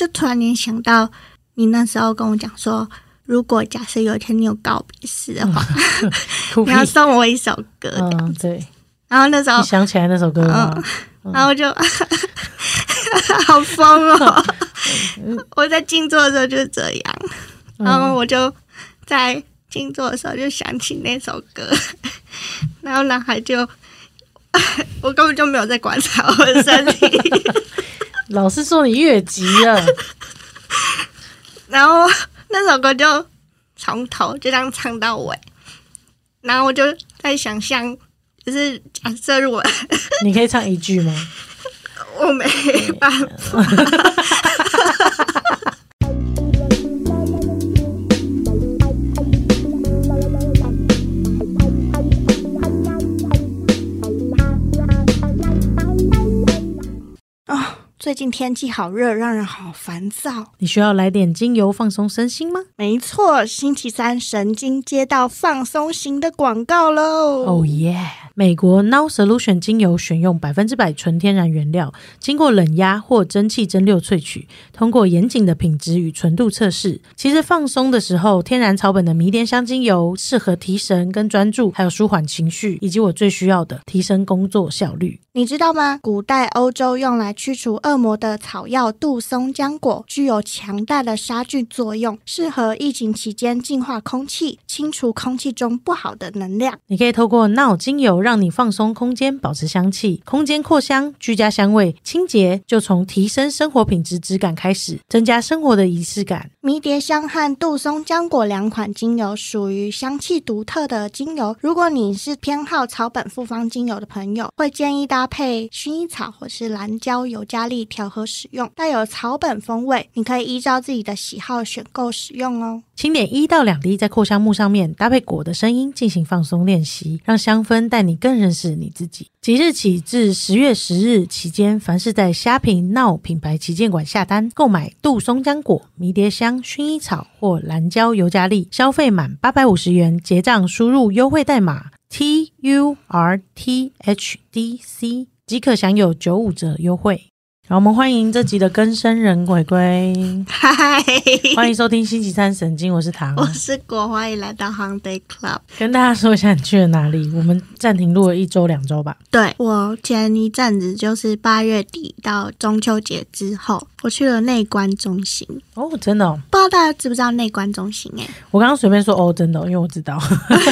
就突然联想到，你那时候跟我讲说，如果假设有一天你有告别式的话，你要送我一首歌。嗯，对，然后那时候你，想起来那首歌了吗？然后我就 好疯哦！我在静坐的时候就是这样，然后我就在静坐的时候就想起那首歌，然后男孩就，我根本就没有在观察我的身体，老师说你越级了，然后那首歌就从头就这样唱到尾，然后我就在想象，就是假设如果 你可以唱一句吗？我没办法。最近天气好热，让人好烦躁。你需要来点精油放松身心吗？没错，星期三神经接到放松型的广告喽。哦耶！美国 Now Solution 精油选用百分之百纯天然原料，经过冷压或蒸汽蒸馏萃取，通过严谨的品质与纯度测试。其实放松的时候，天然草本的迷迭香精油适合提神跟专注，还有舒缓情绪，以及我最需要的提升工作效率。你知道吗？古代欧洲用来驱除恶魔的草药杜松浆果具有强大的杀菌作用，适合疫情期间净化空气，清除空气中不好的能量。你可以透过 Now 精油让你放松空间，保持香气，空间扩香，居家香味，清洁就从提升生活品质质感开始，增加生活的仪式感。迷迭香和杜松浆果两款精油属于香气独特的精油。如果你是偏好草本复方精油的朋友，会建议搭配薰衣草或是蓝椒尤加利调和使用，带有草本风味。你可以依照自己的喜好选购使用哦。轻点一到两滴在扩香木上面，搭配果的声音进行放松练习，让香氛带你更认识你自己。即日起至十月十日期间，凡是在虾品闹品牌旗舰馆下单购买杜松浆果、迷迭香、薰衣草或蓝椒尤加利，消费满八百五十元结账，输入优惠代码 T U R T H D C 即可享有九五折优惠。好，我们欢迎这集的更生人鬼鬼。嗨，欢迎收听星期三神经，我是唐。我是果，欢迎来到 Holiday Club。跟大家说一下你去了哪里。我们暂停录了一周两周吧。对我前一阵子就是八月底到中秋节之后，我去了内观中心。哦，真的、哦，不知道大家知不知道内观中心、欸？我刚刚随便说哦，真的哦、因为我知道。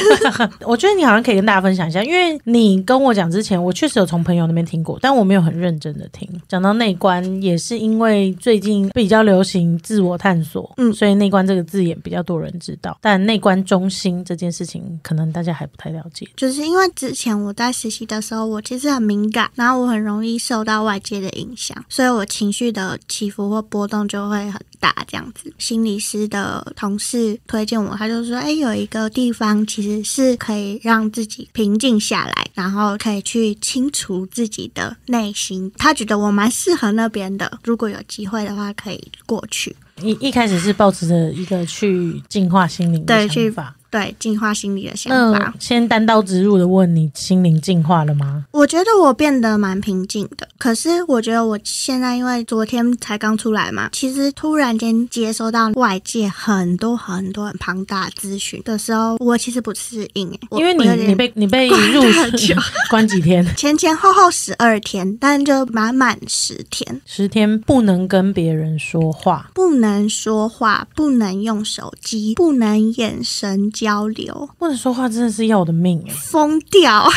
我觉得你好像可以跟大家分享一下，因为你跟我讲之前，我确实有从朋友那边听过，但我没有很认真的听。讲到内观，也是因为最近比较流行自我探索，嗯所以内观这个字眼比较多人知道。但内观中心这件事情，可能大家还不太了解。就是因为之前我在实习的时候，我其实很敏感，然后我很容易受到外界的影响，所以我情绪的起伏或波动就会很大。这样子，心理师的同事推荐我，他就说：“哎，有一个地方其实是可以让自己平静下来，然后可以去清除自己的内心。”他觉得我蛮适合那边的，如果有机会的话，可以过去。一一开始是抱持着一个去净化心灵的对去想法。对，净化心理的想法。那先单刀直入的问你，心灵净化了吗？我觉得我变得蛮平静的，可是我觉得我现在因为昨天才刚出来嘛，其实突然间接收到外界很多很多很庞大的资讯的时候，我其实不适应诶，我因为你你被你被入 关几天？前前后后十二天，但就满满十天，十天不能跟别人说话，不能说话，不能用手机，不能眼神交流，不能说话真的是要我的命哎！疯掉，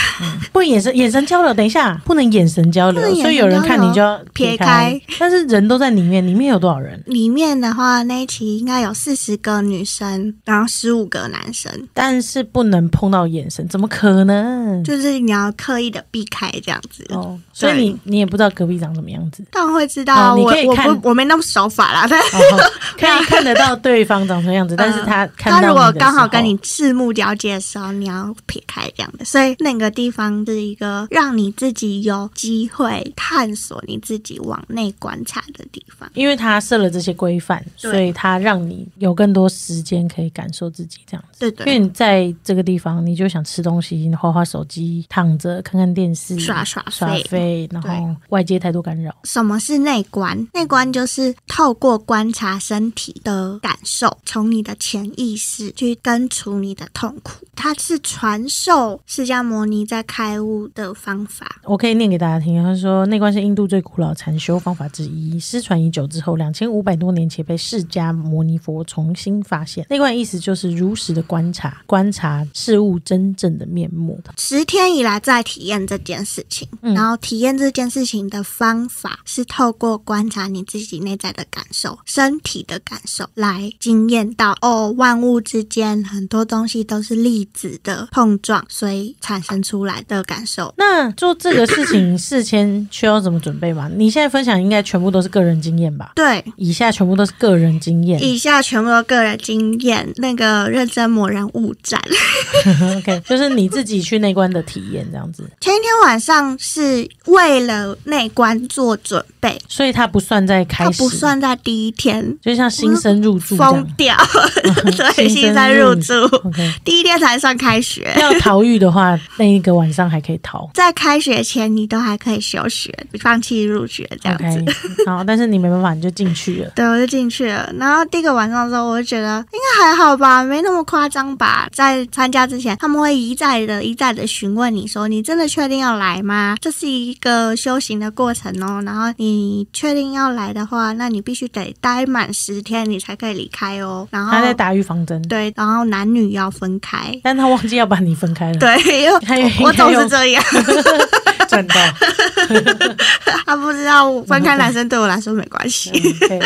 不能眼神眼神交流，等一下不能眼神交流所以有人看你就要撇开开。但是人都在里面，里面有多少人？里面的话那一期应该有四十个女生，然后十五个男生。但是不能碰到眼神，怎么可能？就是你要刻意的避开这样子。哦，所以你你也不知道隔壁长什么样子，当然会知道你可以看不我没那么手法啦，但哦，可以看得到对方长什么样子，但是他看到他如果刚好跟你你四目交接的时候，你要撇开这样的。所以那个地方是一个让你自己有机会探索你自己往内观察的地方。因为他设了这些规范，所以他让你有更多时间可以感受自己这样子。对对，因为你在这个地方，你就想吃东西，你划划手机，躺着看看电视，耍耍耍废废，然后外界太多干扰。什么是内观？内观就是透过观察身体的感受，从你的潜意识去根除你的痛苦。它是传授释迦牟尼在开悟的方法。我可以念给大家听。他说，内观是印度最古老禅修方法之一，失传已久之后，两千五百多年前被释迦牟尼佛重新发现。内观的意思就是如实的观察，观察事物真正的面目。十天以来在体验这件事情，嗯然后体验这件事情的方法是透过观察你自己内在的感受、身体的感受来经验到哦，万物之间很多东西都是粒子的碰撞，所以产生出来的感受。那做这个事情事前需要怎么准备吗？你现在分享应该全部都是个人经验吧？对，以下全部都是个人经验。以下全部都个人经验，那个认真某人勿战。OK，就是你自己去内观的体验这样子，前一天晚上是为了内观做准备，所以它不算在开始，它不，算在第一天。就像新生入住疯。掉，对，新生新生入住，第一天才算开学。要逃狱的话，那一个晚上还可以逃。在开学前，你都还可以休学，放弃入学这样子。OK，好，但是你没办法，你就进去了。对，我就进去了。然后第一个晚上的时候，我就觉得应该还好吧，没那么夸张吧。在参加之前，他们会一再的、一再的询问你说：“你真的确定要来吗？这是一个修行的过程哦。然后你确定要来的话，那你必须得待满十天，你才可以离开哦。然后他在打预防针，对，然后男女要分开。但他忘记要把你分开了。，对，因为 我我总是这样。赚到。他不知道分开男生对我来说没关系。嗯，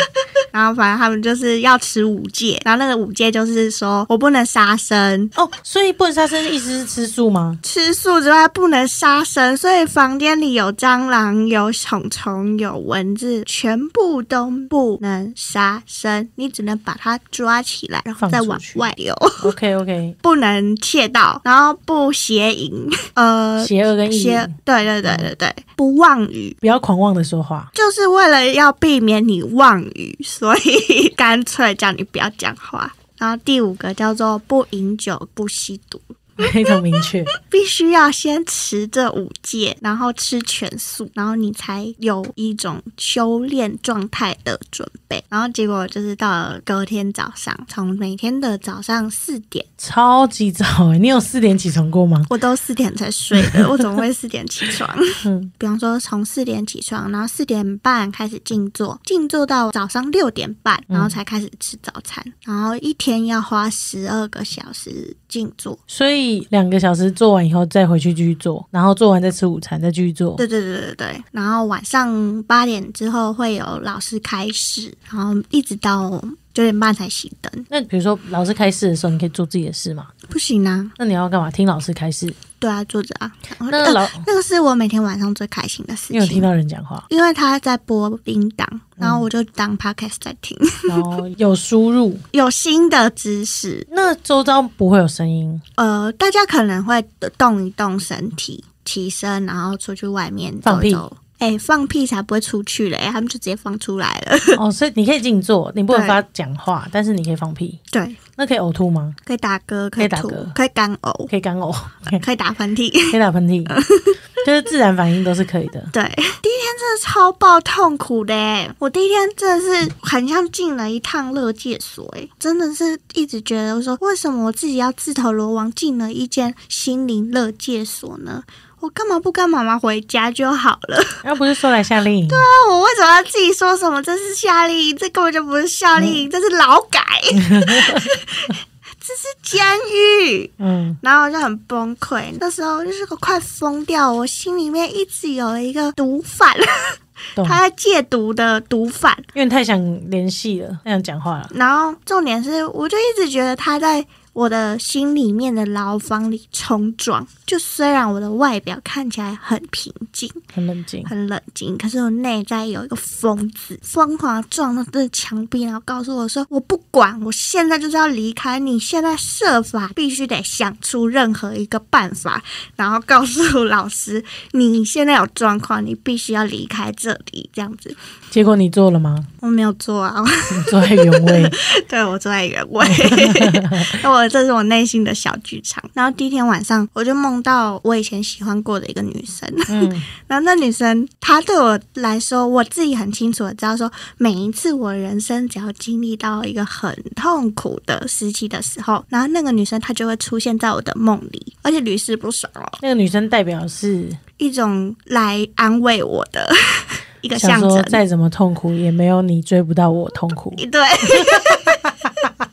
然后反正他们就是要吃五戒，然后那个五戒就是说我不能杀生，哦，所以不能杀生，意思是吃素吗？吃素之外不能杀生，所以房间里有蟑螂、有虫虫、有蚊子，全部都不能杀生，你只能把它抓起来，然后再往外流。OK OK，不能窃盗，然后不邪淫，呃，邪恶跟邪对对对对，不妄语，不要狂妄的说话。就是为了要避免你妄语，所以干脆叫你不要讲话。然后第五个叫做不饮酒、不吸毒，非常明确。必须要先持这五戒，然后吃全素，然后你才有一种修炼状态的准备。然后结果就是到了隔天早上，从每天的早上四点，超级早哎，你有四点起床过吗？我都四点才睡的，我怎么会四点起床？嗯，比方说从四点起床，然后四点半开始静坐，静坐到早上六点半，然后才开始吃早餐，然后一天要花十二个小时静坐。所以两个小时做完以后再回去继续做，然后做完再吃午餐，再继续做。对对对对对，然后晚上八点之后会有老师开始，然后一直到九点半才熄灯。那比如说老师开示的时候，你可以做自己的事吗？不行啊，那你要干嘛？听老师开示？对啊，坐着啊。那老那个是我每天晚上最开心的事情，你有听到人讲话，因为他在播冰档，然后我就当 podcast 在听，然后有输入，有新的知识，那周遭不会有声音。呃，大家可能会动一动身体，起身，然后出去外面走一走。哎、放屁才不会出去嘞，他们就直接放出来了。哦，所以你可以静坐，你不能对发讲话，但是你可以放屁。对，那可以呕吐吗？可以打嗝，可以打嗝，可以干呕，可以干呕，可以打喷嚏。可以打喷嚏，就是自然反应都是可以的。对，第一天真的超爆痛苦的耶，我第一天真的是很像进了一趟乐界所，哎，真的是一直觉得说，为什么我自己要自投罗网进了一间心灵乐界所呢？我干嘛不跟妈妈回家就好了？要不是说来夏令营，对啊我为什么要自己说什么？这是夏令营，这根本就不是夏令营，这是劳改，这是监狱。嗯，然后我就很崩溃，那时候就是个快疯掉，我心里面一直有一个毒贩，他在戒毒的毒贩。因为太想联系了，太想讲话了。然后重点是，我就一直觉得他在我的心里面的牢房里冲撞。就虽然我的外表看起来很平静、很冷静。很冷静，可是我内在有一个疯子，疯狂地撞到这墙壁，然后告诉我说：“我不管，我现在就是要离开。你现在设法必须得想出任何一个办法，然后告诉老师你现在有状况，你必须要离开这里。”这样子，结果你做了吗？我没有做啊，你坐在原位，对我坐在原位，我这是我内心的小剧场。然后第一天晚上，我就梦到我以前喜欢过的一个女生，嗯，然后那女生她对我来说，我自己很清楚的知道说，每一次我人生只要经历到一个很痛苦的时期的时候，然后那个女生她就会出现在我的梦里，而且屡试不爽哦，那个女生代表是一种来安慰我的 一个象征。再怎么痛苦，也没有你追不到我痛苦。对。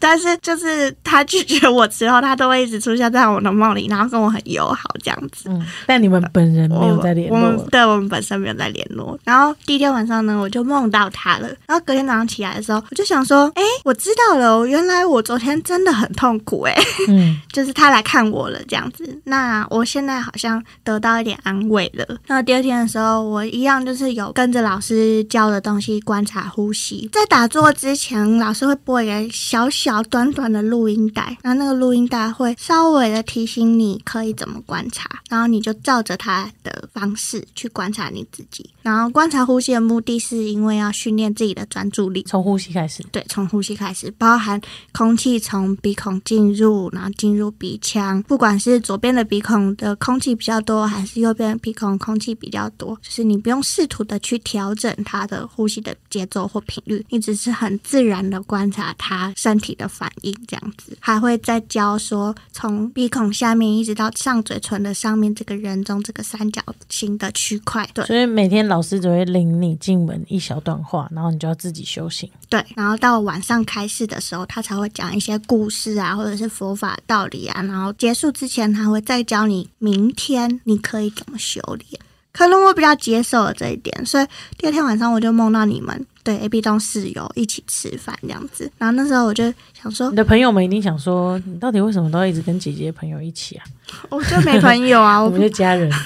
但是就是他拒绝我之后，他都会一直出现在我的梦里，然后跟我很友好这样子。嗯，但你们本人没有在联我络对我们本身没有在联络。然后第一天晚上呢，我就梦到他了。然后隔天早上起来的时候，我就想说，哎，我知道了，原来我昨天真的很痛苦，哎，嗯，就是他来看我了这样子。那我现在好像得到一点安慰了。那第二天的时候，我一样就是有跟着老师教的东西观察呼吸。在打坐之前，老师会播一个小小短短的录音带，然后那个录音带会稍微的提醒你可以怎么观察，然后你就照着它的方式去观察你自己。然后观察呼吸的目的是因为要训练自己的专注力。从呼吸开始。对，从呼吸开始，包含空气从鼻孔进入，然后进入鼻腔，不管是左边的鼻孔的空气比较多，还是右边的鼻孔空气比较多，就是你不用试图的去调整它的呼吸的节奏或频率，你只是很自然的观察它身体的反应，这样子。还会再教说，从鼻孔下面一直到上嘴唇的上面这个人中这个三角形的区块，对。所以每天老师只会领你进门一小段话，然后你就要自己修行。对，然后到晚上开示的时候，他才会讲一些故事啊，或者是佛法道理啊。然后结束之前，他会再教你明天你可以怎么修炼。可能我比较接受了这一点，所以第二天晚上我就梦到你们对 A B 栋室友一起吃饭这样子。然后那时候我就想说你，的朋友们一定想说，你到底为什么都要一直跟姐姐朋友一起啊？我就没朋友啊，我们就家人。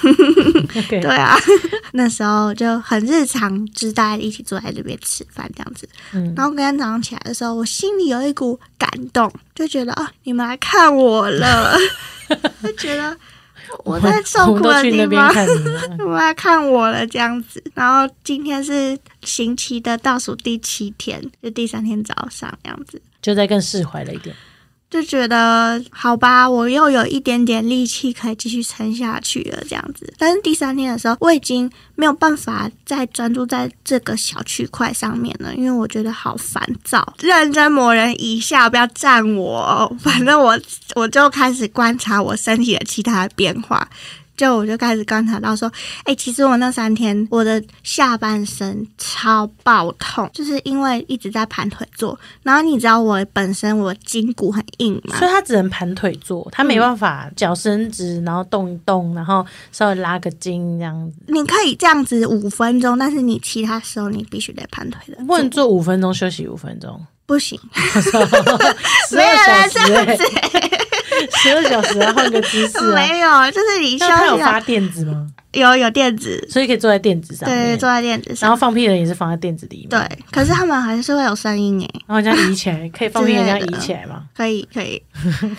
对啊，那时候就很日常，就是大家一起坐在这边吃饭这样子。嗯，然后隔天早上起来的时候，我心里有一股感动，就觉得啊，你们来看我了，就觉得 我在受苦的地方，去那边看你了。你们来看我了这样子。然后今天是刑期的倒数第七天，就第三天早上这样子。就在更释怀了一点。就觉得好吧，我又有一点点力气可以继续撑下去了，这样子。但是第三天的时候，我已经没有办法再专注在这个小区块上面了，因为我觉得好烦躁。认真磨人一下，不要赞我，反正我我就开始观察我身体的其他变化。就我就开始观察到说，哎、其实我那三天我的下半身超爆痛，就是因为一直在盘腿坐。然后你知道我本身我筋骨很硬嘛，所以他只能盘腿坐，他没办法脚伸直，然后动一动，然后稍微拉个筋这样子。你可以这样子五分钟，但是你其他时候你必须得盘腿的，不能做五分钟休息五分钟，不行，十 没有二人这样小时欸，子，十二小时要换个姿势啊。没有，就是你休那他有发垫子吗？有有垫子，所以可以坐在垫子上，对，坐在垫子上然，后放屁的人也是放在垫子里面，对，可是他们还是会有声音诶，然后这样移起来，可以放屁的这样之类的移起来吗？可以可以，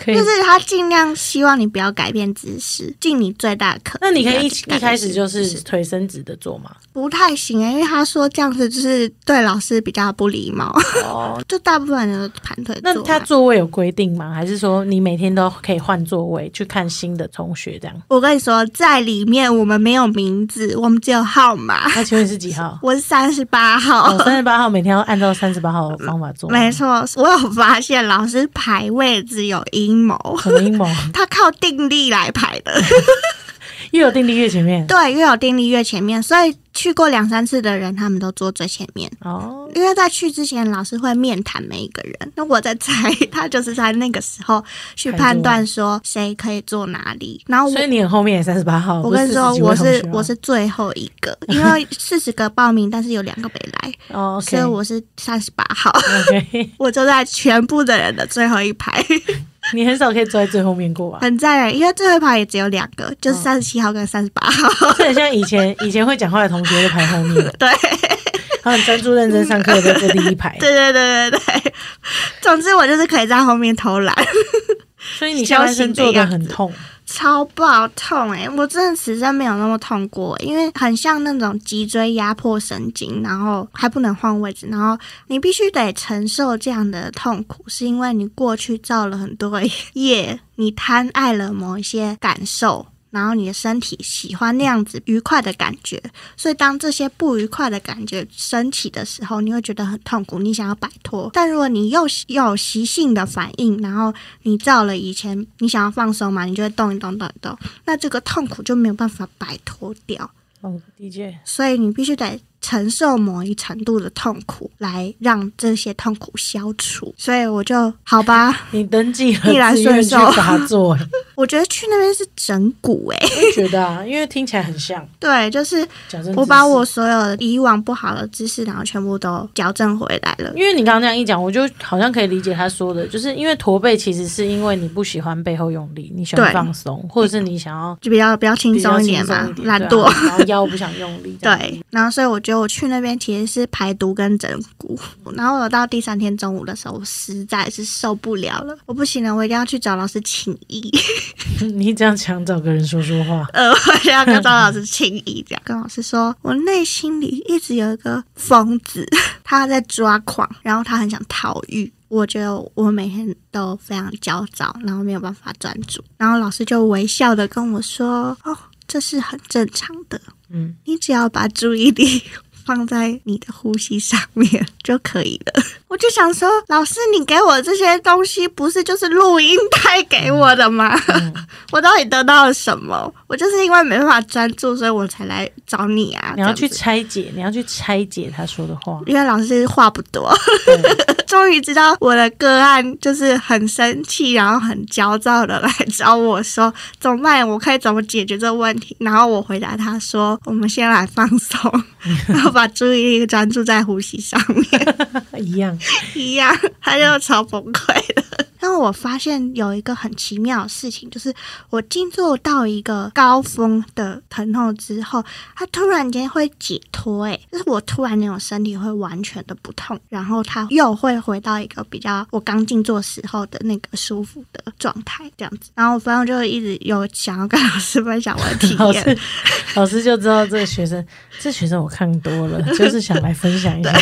可以 就。是他尽量希望你不要改变姿势，尽你最大可能。那你可以一一开始就是腿伸直的做吗？不太行诶，因为他说这样子就是对老师比较不礼貌，哦，就大部分人都盘腿坐那。他座位有规定吗？还是说你每天都可以换座位去看新的同学这样？我跟你说，在里面我们没有名字，我们只有号码。那请问是几号？我是三十八号。哦，三十八号每天要按照三十八号的方法做，没错，我有发现老师排位置有阴谋，什么阴谋？他靠定力来排的。越有定力越前面。对，越有定力越前面，所以去过两三次的人，他们都坐最前面。哦，因为在去之前，老师会面谈每一个人。那我在猜，他就是在那个时候去判断说谁可以坐哪里。然后我所以你很后面也三十八号。我跟你说，我40几位同学吗是我是最后一个，因为 四十个报名，但是有两个没来，哦所以我是三十八号。我坐在全部的人的最后一排。你很少可以坐在最后面过吧。很赞诶，因为最后一排也只有两个，就是三十七号跟三十八号。这很像以前以前会讲话的同学就排后面，对，他很专注认真上课的在坐第一排。对对对对对。总之，我就是可以在后面偷懒，所以你下半身坐的很痛。超爆痛诶、我真的此生没有那么痛过、因为很像那种脊椎压迫神经，然后还不能换位置，然后你必须得承受这样的痛苦，是因为你过去造了很多 业，你贪爱了某一些感受。然后你的身体喜欢那样子愉快的感觉，所以当这些不愉快的感觉升起的时候，你会觉得很痛苦，你想要摆脱。但如果你又又有习性的反应，然后你照了以前你想要放松嘛，你就会动一动动一动，那这个痛苦就没有办法摆脱掉，哦，的确，所以你必须得承受某一程度的痛苦，来让这些痛苦消除。所以我就好吧，你登记了逆来顺受。打坐，我觉得去那边是整蛊哎、我也觉得啊，因为听起来很像 对，就是。我把我，所有的以往不好的知识，然后全部都矫正回来了。因为你刚刚这样一讲，我就好像可以理解他说的，就是因为驼背其实是因为你不喜欢背后用力，你喜欢放松，或者是你想要就比较比较轻松一点嘛懒惰。然后腰不想用力，对，然后所以我觉得我去那边其实是排毒跟整蛊，然后我到第三天中午的时候，我实在是受不了了，我不行了，我一定要去找老师请益，你这样想找个人说说话，呃，我就要跟张老师请益，这样跟老师说，我内心里一直有一个疯子，他在抓狂，然后他很想逃狱。我觉得我每天都非常焦躁，然后没有办法专注。然后老师就微笑的跟我说：“哦，这是很正常的，嗯，你只要把注意力放在你的呼吸上面就可以了。”我就想说，老师，你给我这些东西不是就是录音带给我的吗？嗯 我到底得到了什么？我就是因为没办法专注，所以我才来找你啊！你要去拆解，你要去拆解他说的话，因为老师话不多，终于知道我的个案就是很生气，然后很焦躁的来找我说怎么办？我可以怎么解决这个问题？然后我回答他说：我们先来放松，然后把注意力专注在呼吸上面。一样，一样，他就超崩溃的。然后我发现有一个很奇妙的事情，就是我静坐到一个高峰的疼痛之后，它突然间会解脱，诶，就是我突然间我身体会完全的不痛，然后它又会回到一个比较我刚静坐时候的那个舒服的状态，这样子。然后我反正就一直有想要跟老师分享我的体验 老师，老师就知道这个学生，这学生我看多了，就是想来分享一下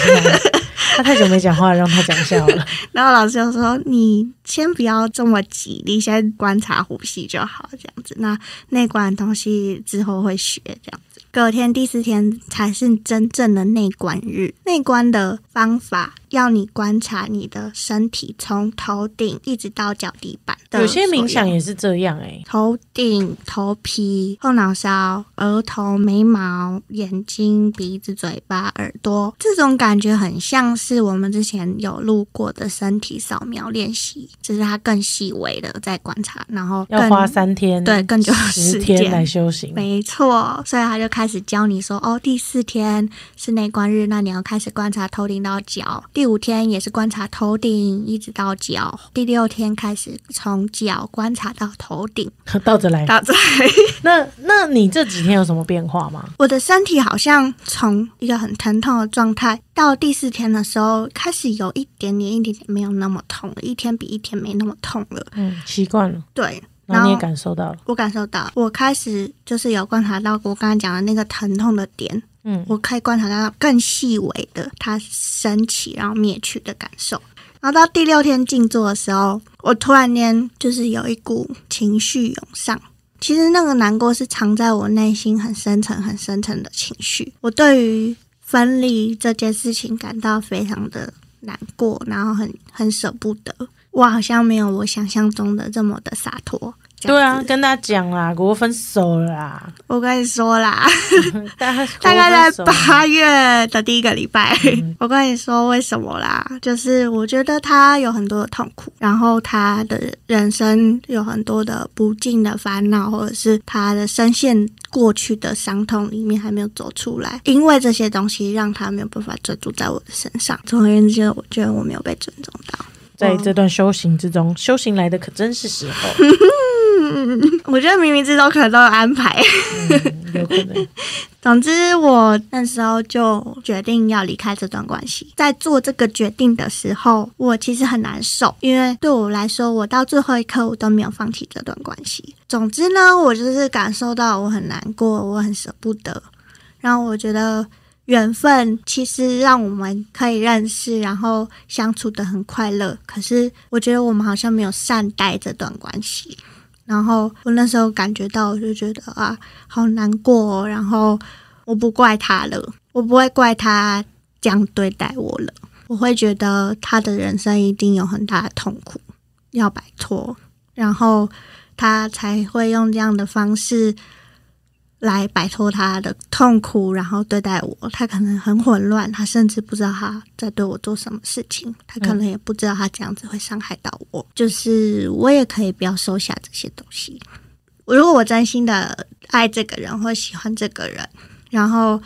他。太久没讲话，让他讲笑了。然后老师就说：“你先不要这么急，你先观察呼吸就好，这样子。那内观的东西之后会学，这样子。隔天第四天才是真正的内观日。内观的方法要你观察你的身体，从头顶一直到脚底板的有些冥想也是这样哎、头顶、头皮、后脑勺、额头、眉毛、眼睛、鼻子、嘴巴、耳朵，这种感觉很像是我们之前有录过的身体扫描练习，只是它更细微的在观察，然后要花三天，对更久时天间来修行。没错，所以他就开始教你说，哦，第四天是内观日，那你要开始观察头顶到脚；第五天也是观察头顶一直到脚；第六天开始从脚观察到头顶，倒着来。倒着来。那那你这几天有什么变化吗？我的身体好像从一个很疼痛的状态，到第四天的时候，开始有一点点、一点点没有那么痛了，一天比一天没那么痛了。嗯，习惯了，对，然后你也感受到了。我感受到，我开始就是有观察到我刚才讲的那个疼痛的点，我可以观察到更细微的它升起然后灭去的感受。然后到第六天静坐的时候，我突然间就是有一股情绪涌上。其实那个难过是藏在我内心很深层、很深层的情绪。我对于分离这件事情感到非常的难过，然后很很舍不得。我好像没有我想象中的这么的洒脱。对啊，跟大家讲啦，国分手了啦，我跟你说啦，大概在八月的第一个礼拜，嗯我跟你说为什么啦？就是我觉得他有很多的痛苦，然后他的人生有很多的不尽的烦恼，或者是他的深陷过去的伤痛里面还没有走出来，因为这些东西让他没有办法专注在我的身上。总而言之，我觉得我没有被尊重到。在这段修行之中，修行来的可真是时候，我觉得冥冥之中可能都有安排。嗯有可能。总之，我那时候就决定要离开这段关系。在做这个决定的时候，我其实很难受，因为对我来说，我到最后一刻我都没有放弃这段关系。总之呢，我就是感受到我很难过，我很舍不得。然后我觉得缘分其实让我们可以认识，然后相处的很快乐。可是我觉得我们好像没有善待这段关系。然后我那时候感觉到，我就觉得啊，好难过、然后我不怪他了，我不会怪他这样对待我了。我会觉得他的人生一定有很大的痛苦要摆脱，然后他才会用这样的方式来摆脱他的痛苦，然后对待我。他可能很混乱，他甚至不知道他在对我做什么事情，他可能也不知道他这样子会伤害到我。就是我也可以不要收下这些东西。如果我真心的爱这个人或喜欢这个人，然后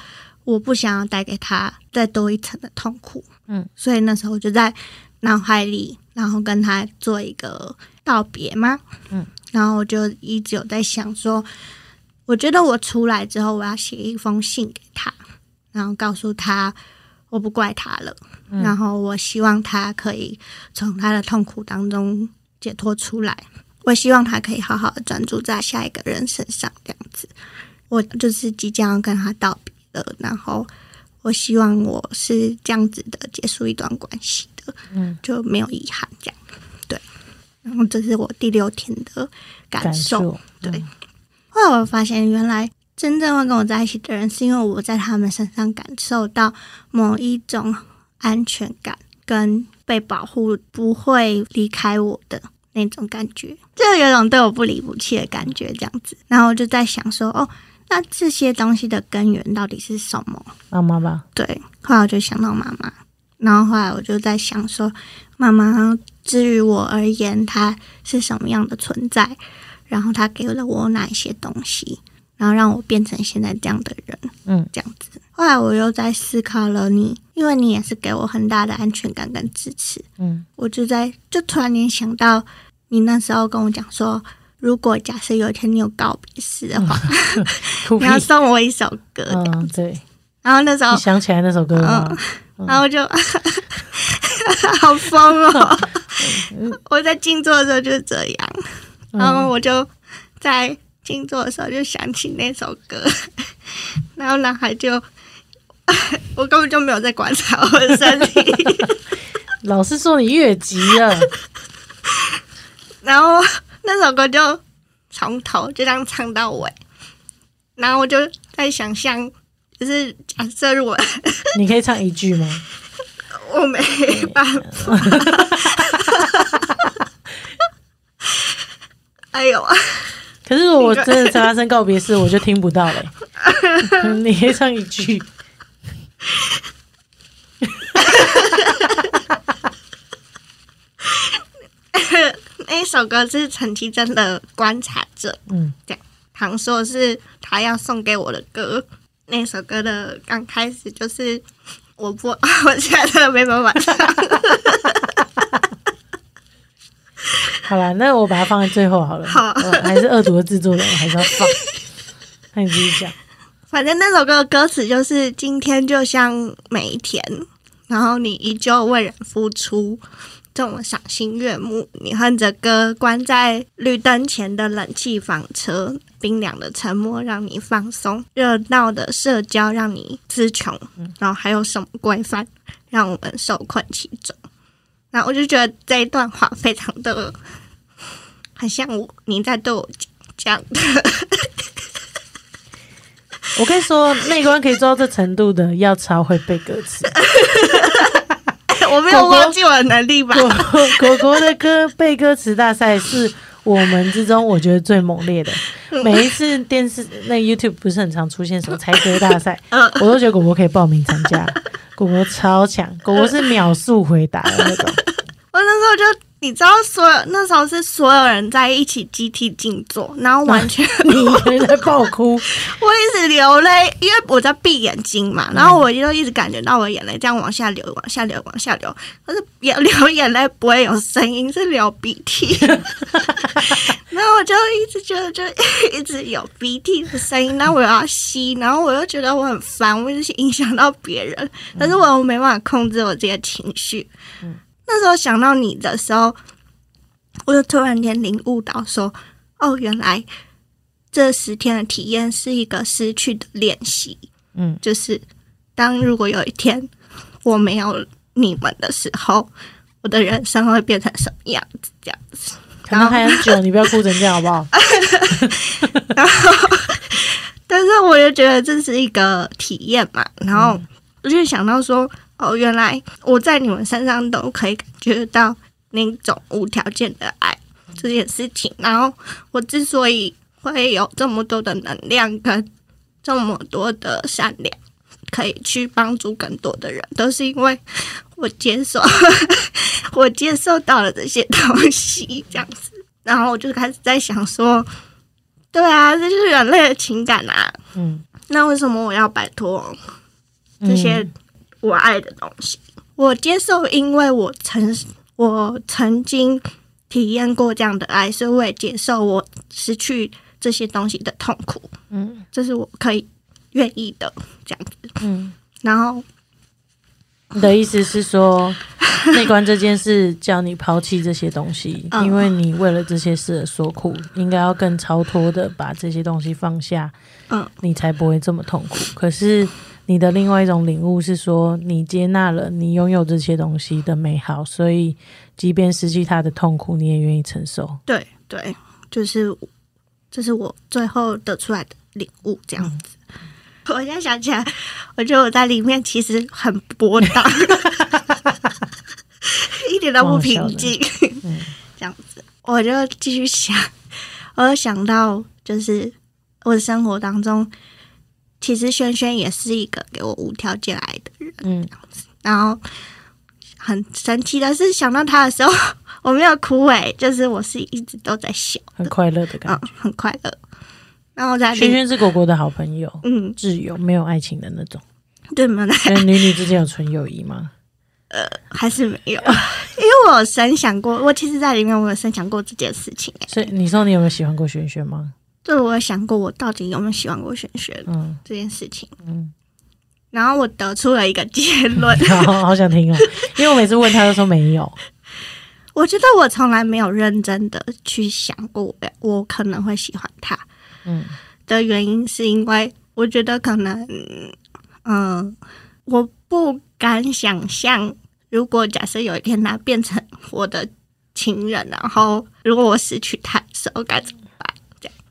我不想要带给他再多一层的痛苦，嗯，所以那时候我就在脑海里，然后跟他做一个道别嘛，嗯，然后我就一直有在想说，我觉得我出来之后，我要写一封信给他，然后告诉他我不怪他了，嗯然后我希望他可以从他的痛苦当中解脱出来。我希望他可以好好的专注在下一个人身上，这样子。我就是即将要跟他道别了，然后我希望我是这样子的结束一段关系的，嗯，就没有遗憾这样。对，然后这是我第六天的感感受。受，对嗯后来我发现，原来真正会跟我在一起的人，是因为我在他们身上感受到某一种安全感跟被保护，不会离开我的那种感觉，就有种对我不离不弃的感觉，这样子。然后我就在想说，哦，那这些东西的根源到底是什么？妈妈吧，对，后来我就想到妈妈，然后后来我就在想说，妈妈至于我而言，她是什么样的存在？然后他给了我哪一些东西，然后让我变成现在这样的人，嗯，这样子。后来我又在思考了你，因为你也是给我很大的安全感跟支持，嗯。我就在就突然间想到，你那时候跟我讲说，如果假设有一天你有告别式的话，你，要送我一首歌，这样嗯，对，然后那时候你想起来那首歌？然后就 好疯哦！我在静坐的时候就是这样，然后嗯，我就在静坐的时候就想起那首歌，然后男孩就 我根本就没有在观察我的身体，老师说你越级了，然后那首歌就从头就这样唱到尾，然后我就在想象，就是假设如果你可以唱一句吗？我没办法，可是我真的发生告别式，我就听不到嘞。你可以唱一句，那首歌是陈绮贞的《观察者》，嗯，唐说是他要送给我的歌。那首歌的刚开始就是我不，我现在真的没办法唱。好了，那我把它放在最后好了。好我 还是恶毒的制作人，我还是要放。那你继续讲。反正那首歌的歌词就是：今天就像每一天，然后你依旧为人付出，这么赏心悦目。你哼着歌，关在绿灯前的冷气房车，冰凉的沉默让你放松，热闹的社交让你词穷，然后还有什么规范让我们受困其中？然后我就觉得这一段话非常的，很像我你在对我讲的。我跟你说，内观可以做到这程度的，要超会背歌词。我没有忘记我的能力吧？果果果的歌背歌词大赛是我们之中我觉得最猛烈的。每一次电视那 YouTube 不是很常出现什么猜歌大赛，嗯我都觉得果果可以报名参加。果果超强，果果是秒速回答的那种。我那时候就你知道，所有那时候是所有人在一起集体静坐，然后完全 你一个人在爆哭，我一直流泪，因为我在闭眼睛嘛，然后我就一直感觉到我眼泪这样往下流，往下流，往下流。可是眼流眼泪不会有声音，是流鼻涕。然后我就一直觉得，就一直有鼻涕的声音，然后我要吸，然后我又觉得我很烦，我就是影响到别人，但是我又没办法控制我自己的情绪。那时候想到你的时候，我就突然间领悟到说，哦，原来这十天的体验是一个失去的练习。嗯，就是当如果有一天我没有你们的时候，我的人生会变成什么样子？这样子。然后还很久，你不要哭成这样好不好？然后，但是我就觉得这是一个体验嘛，然后我就想到说，哦，原来我在你们身上都可以感觉到那种无条件的爱这件事情。然后我之所以会有这么多的能量跟这么多的善良，可以去帮助更多的人，都是因为我接受，我接受到了这些东西，这样子。然后我就开始在想说，对啊，这就是人类的情感啊。嗯，那为什么我要摆脱这些我爱的东西？我接受，因为我曾我曾经体验过这样的爱，所以我也接受我失去这些东西的痛苦。嗯这是我可以愿意的，这样子。嗯，然后你的意思是说，内观这件事叫你抛弃这些东西，嗯因为你为了这些事而所苦，应该要更超脱的把这些东西放下，嗯，你才不会这么痛苦。可是你的另外一种领悟是说，你接纳了你拥有这些东西的美好，所以即便失去它的痛苦，你也愿意承受。对对，就是这是我最后得出来的领悟，这样子。我现在想起来，我觉得我在里面其实很波荡，一点都不平静。嗯这样子，我就继续想，我有想到，就是我的生活当中，其实轩轩也是一个给我无条件爱的人。嗯然后很神奇的是，想到他的时候，我没有哭诶、就是我是一直都在笑很快乐的感嗯，很快乐。然后在觉。轩轩是果果的好朋友，嗯，挚友，没有爱情的那种。对没有来所以女女之间有纯友谊吗？呃还是没有，因为我有深想过，我其实在里面我有深想过这件事情诶、所以你说你有没有喜欢过轩轩吗？就是我有想过我到底有没有喜欢过轩轩嗯。这件事情，嗯，然后我得出了一个结论，好好想听哦，因为我每次问他都说没有。我觉得我从来没有认真的去想过我我可能会喜欢他嗯。的原因，是因为我觉得可能，嗯、我不敢想象，如果假设有一天他变成我的情人，然后如果我失去他的时候该怎么办？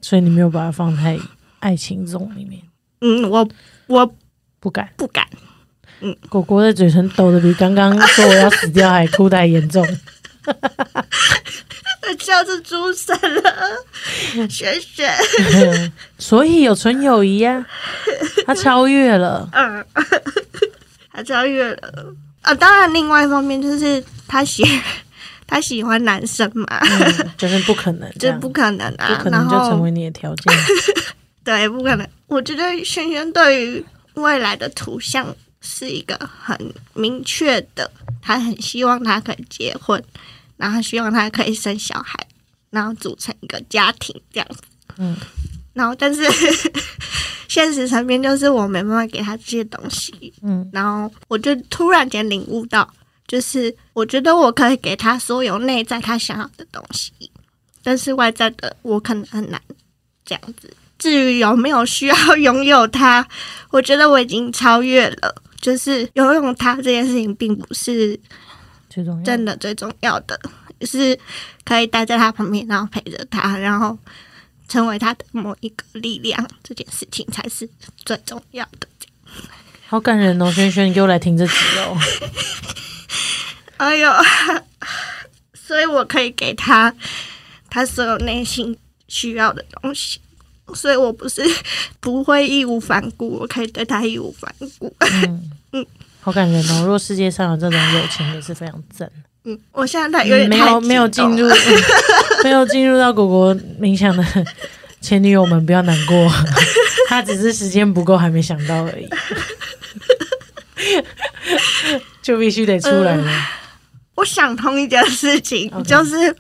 所以你没有把它放在爱情中里面，嗯，我我不敢。不敢，嗯果果的嘴唇抖的比刚刚说我要死掉还哭的还严重。笑是猪神了，轩轩，所以有纯友谊呀、他超越了。嗯，他超越了啊！当然，另外一方面就是他喜他喜欢男生嘛，嗯，就是不可能这样，这不可能啊，不可能就成为你的条件。对，不可能。我觉得轩轩对于未来的图像是一个很明确的，他很希望他可以结婚，然后希望他可以生小孩，然后组成一个家庭这样子。嗯，然后但是 现实层面就是我没办法给他这些东西，嗯然后我就突然间领悟到，就是我觉得我可以给他所有内在他想要的东西，但是外在的我可能很难这样子。至于有没有需要 拥有他，我觉得我已经超越了。就是拥有他这件事情，并不是最重要。真的最重要的，是可以待在他旁边，然后陪着他，然后成为他的某一个力量，这件事情才是最重要的。好感人哦，轩轩，你给我来听这集哦。哎呦，所以我可以给他他所有内心需要的东西，所以我不是不会义无反顾，我可以对他义无反顾。嗯，嗯 好感人哦。如果世界上有这种友情，也是非常赞。嗯，我现在有点没有没有进入，没有进入到果果冥想的前女友们不要难过，他只是时间不够还没想到而已，就必须得出来了。我想通一件事情，就是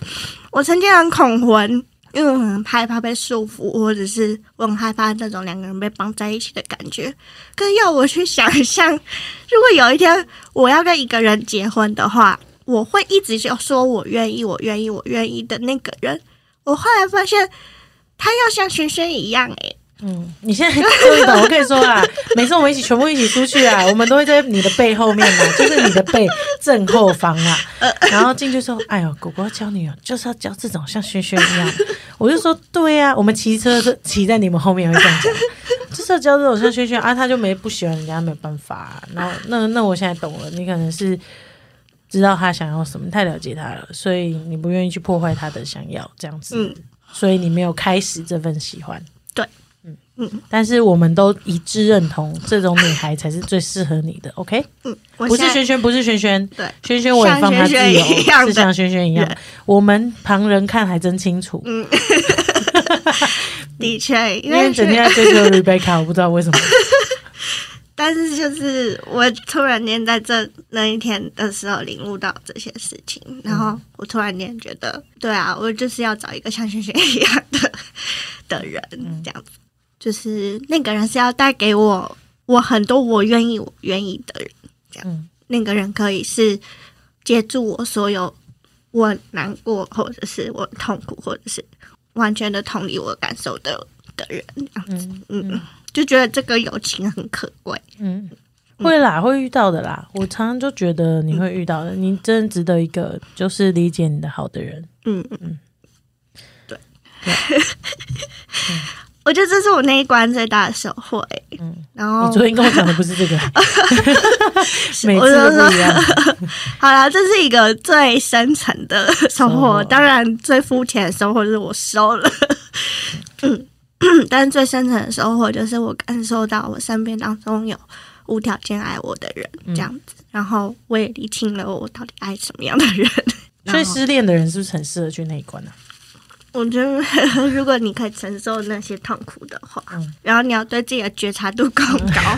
我曾经很恐婚，因为我很害怕被束缚，或者是我很害怕那种两个人被绑在一起的感觉。可是要我去想象，如果有一天我要跟一个人结婚的话，我会一直就说我愿意，我愿意，我愿意的那个人。我后来发现，他要像轩轩一样，诶。嗯，你现在真的，我跟你说啦，每次我们一起全部一起出去啊，我们都会在你的背后面嘛，就是你的背正后方啊。然后进去说：“哎呦，果果教你哦，就是要教这种像轩轩一样。”我就说：“对啊，我们骑车是骑在你们后面会这样讲，就是要教这种像轩轩啊。”他就没不喜欢人家，没有办法。然后那那我现在懂了，你可能是知道他想要什么，太了解他了，所以你不愿意去破坏他的想要这样子。嗯，所以你没有开始这份喜欢。对。但是我们都一致认同，这种女孩才是最适合你的。OK，嗯，不是萱萱，不是萱萱，对，萱萱我也放她自由，是像萱萱一样。我们旁人看还真清楚。嗯，的确，因为整天在追求 Rebecca，我不知道为什么。但是就是我突然间在这那一天的时候领悟到这些事情，然后我突然间觉得，对啊，我就是要找一个像萱萱一样的的人，这样子。就是那个人是要带给我我很多我愿意我愿意的人，这样。那个人可以是接住我所有我难过或者是我痛苦或者是完全的同理我感受的的人，这样子，嗯，就觉得这个友情很可贵，嗯，会啦，会遇到的啦，我常常就觉得你会遇到的，你真的值得一个就是理解你的好的人，嗯嗯，对。我觉得这是我那一关最大的收获。嗯，然后你昨天跟我讲的不是这个，每次都不一样。好了，这是一个最深层的收获。当然，最肤浅的收获就是我收了。嗯，但是最深层的收获就是我感受到我身边当中有无条件爱我的人，这样子。然后我也理清了我到底爱什么样的人。所以失恋的人是不是很适合去那一关呢？我觉得，如果你可以承受那些痛苦的话，然后你要对自己的觉察度更高，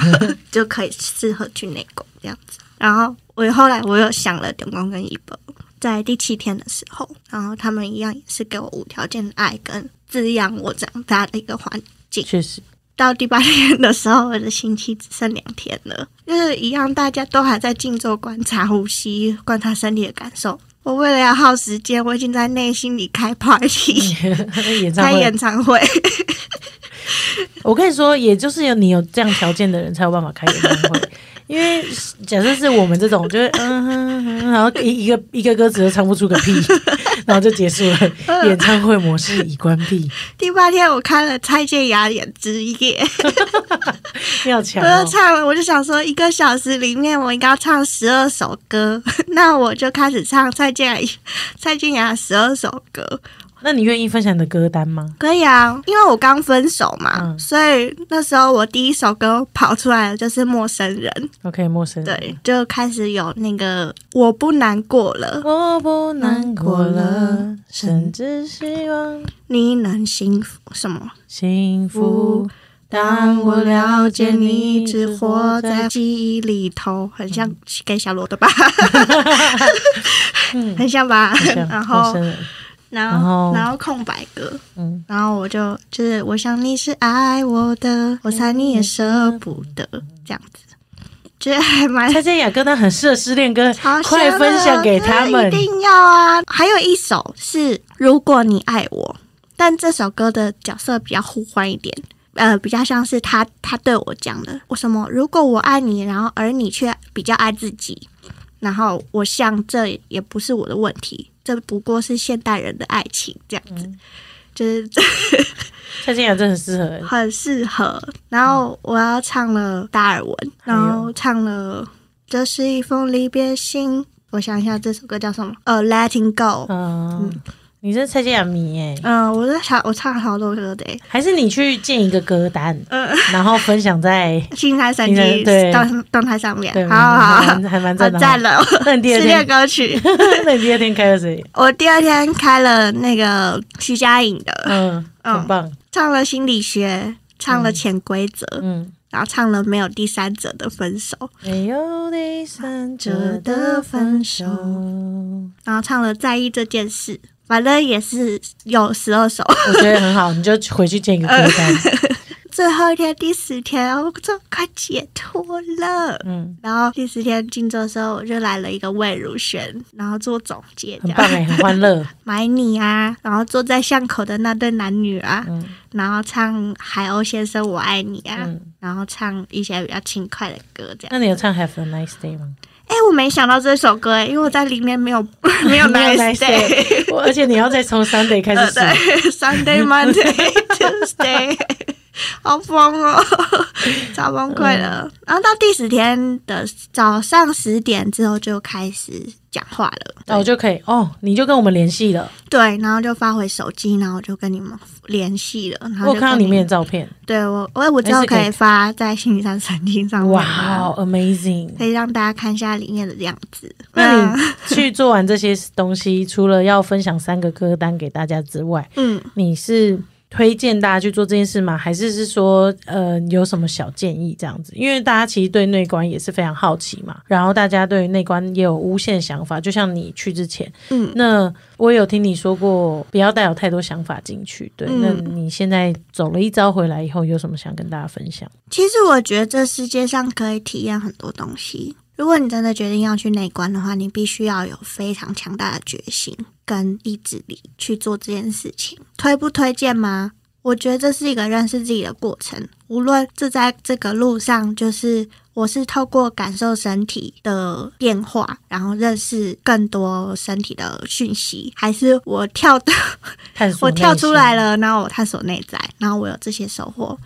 就可以适合去内功这样子。然后我后来我又想了点光跟一本，在第七天的时候，然后他们一样也是给我无条件的爱跟滋养我长大的一个环境。确实，到第八天的时候，我的星期只剩两天了，就是一样，大家都还在静坐观察呼吸，观察身体的感受。我为了要耗时间，我已经在内心里开 party，开演唱会。我跟你说，也就是有你有这样条件的人才有办法开演唱会。因为假设是我们这种，就是嗯哼，然后一一个一个歌词都唱不出个屁，然后就结束了，演唱会模式已关闭。第八天我看了蔡健雅演之夜，要强，我要唱了，我就想说一个小时里面我应该要唱十二首歌，那我就开始唱蔡健雅蔡健雅十二首歌。那你愿意分享你的歌单吗？可以啊，因为我刚分手嘛，所以那时候我第一首歌跑出来的就是《陌生人》。OK，陌生人。对，就开始有那个我不难过了，我不难过了，甚至希望你能幸福。什么？幸福？当我了解你，只活在记忆里头，很像给小罗的吧？很像吧？然后。然后，然后空白格，嗯，然后我就就是，我想你是爱我的，我猜你也舍不得，这样子，觉得还蛮。蔡健雅歌单很适合失恋歌，快分享给他们，一定要啊！还有一首是如果你爱我，但这首歌的角色比较互换一点，呃，比较像是他他对我讲的，我什么？如果我爱你，然后而你却比较爱自己，然后我想这也不是我的问题。这不过是现代人的爱情，这样子，就是蔡健雅真的很适合，很适合。然后我要唱了达尔文，然后唱了这是一封离别信。我想一下，这首歌叫什么？呃，Letting Go。嗯你是蔡健雅迷哎，嗯，我在唱，我唱好多歌的。欸，还是你去建一个歌单，嗯，然后分享在新台神新台机对。动动态上面。对，，好好好，还蛮赞的。赞了，那你第二失恋天，歌曲。那你第二天开了谁？我第二天开了那个徐佳莹的，嗯，嗯。很棒，唱了心理学，唱了潜规则，嗯。然后唱了没有第三者的分手，没有第三者的分手。然后唱了在意这件事，反正也是有十二首。我觉得很好，你就回去建一个歌单。最后一天第十天，我就快解脱了。嗯，然后第十天进座的时候，我就来了一个魏如萱，然后做总结，这样很棒哎，很欢乐。买你啊，然后坐在巷口的那对男女啊，嗯然后唱海鸥先生我爱你啊，嗯，然后唱一些比较轻快的歌，这样。那你有唱 Have a nice day 吗？哎，我没想到这首歌哎，因为我在里面没有没有 nice day，我而且你要再从 Sunday 开呃始数。对，Sunday Monday Tuesday，好疯哦，超崩溃了。然后到第十天的早上十点之后就开始讲话了，那我就可以哦，你就跟我们联系了。对，然后就发回手机，然后就跟你们联系了。然后我看到里面的照片，对我，我我之后可以发在星期三神经上面，哇，amazing！可以让大家看一下里面的样子。那你 去做完这些东西，除了要分享三个歌单给大家之外，嗯，你是推荐大家去做这件事吗？还是是说，呃，有什么小建议这样子？因为大家其实对内观也是非常好奇嘛，然后大家对内观也有无限想法。就像你去之前，嗯那我有听你说过，不要带有太多想法进去。对，嗯那你现在走了一遭回来以后，有什么想跟大家分享？其实我觉得这世界上可以体验很多东西。如果你真的决定要去内观的话，你必须要有非常强大的决心跟意志力去做这件事情。推不推荐吗？我觉得这是一个认识自己的过程。无论这在这个路上，就是我是透过感受身体的变化，然后认识更多身体的讯息，还是我跳的我跳出来了，了，然后我探索内在，然后我有这些收获。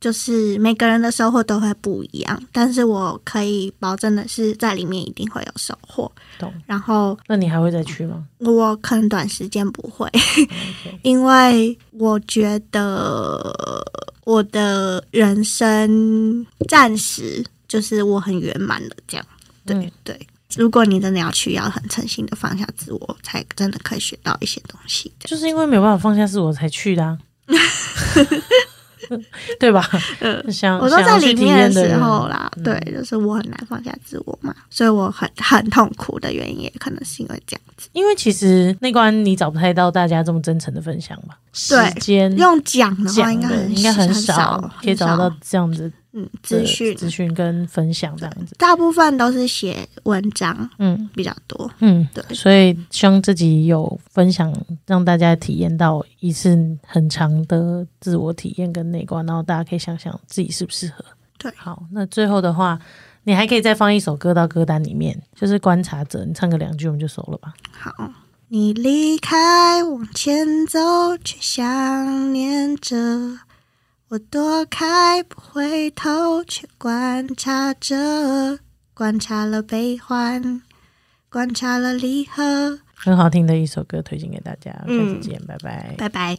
就是每个人的收获都会不一样，但是我可以保证的是，在里面一定会有收获。懂？然后那你还会再去吗？我可能短时间不会 因为我觉得我的人生暂时就是我很圆满的，这样。对、嗯对，如果你真的要去，要很诚心的放下自我，才真的可以学到一些东西。就是因为没有办法放下自我才去的、啊，对吧？嗯想我说在里面的时候啦，嗯对，就是我很难放下自我嘛，所以我很很痛苦的原因也可能是因为这样子，因为其实那关你找不太到大家这么真诚的分享吧？时间用讲的话讲应该很应该很少，可以找到这样子嗯资讯，资讯跟分享这样子。大部分都是写文章嗯比较多，嗯，对所以希望自己有分享，让大家体验到一次很长的自我体验跟内观，然后大家可以想想自己适不适合。对好，那最后的话，你还可以再放一首歌到歌单里面，就是观察者，你唱个两句我们就熟了吧？好。你离开，往前走，却想念着。我躲开，不回头，却观察着，观察了悲欢，观察了离合。很好听的一首歌，推荐给大家。下次嗯见，拜拜。拜拜。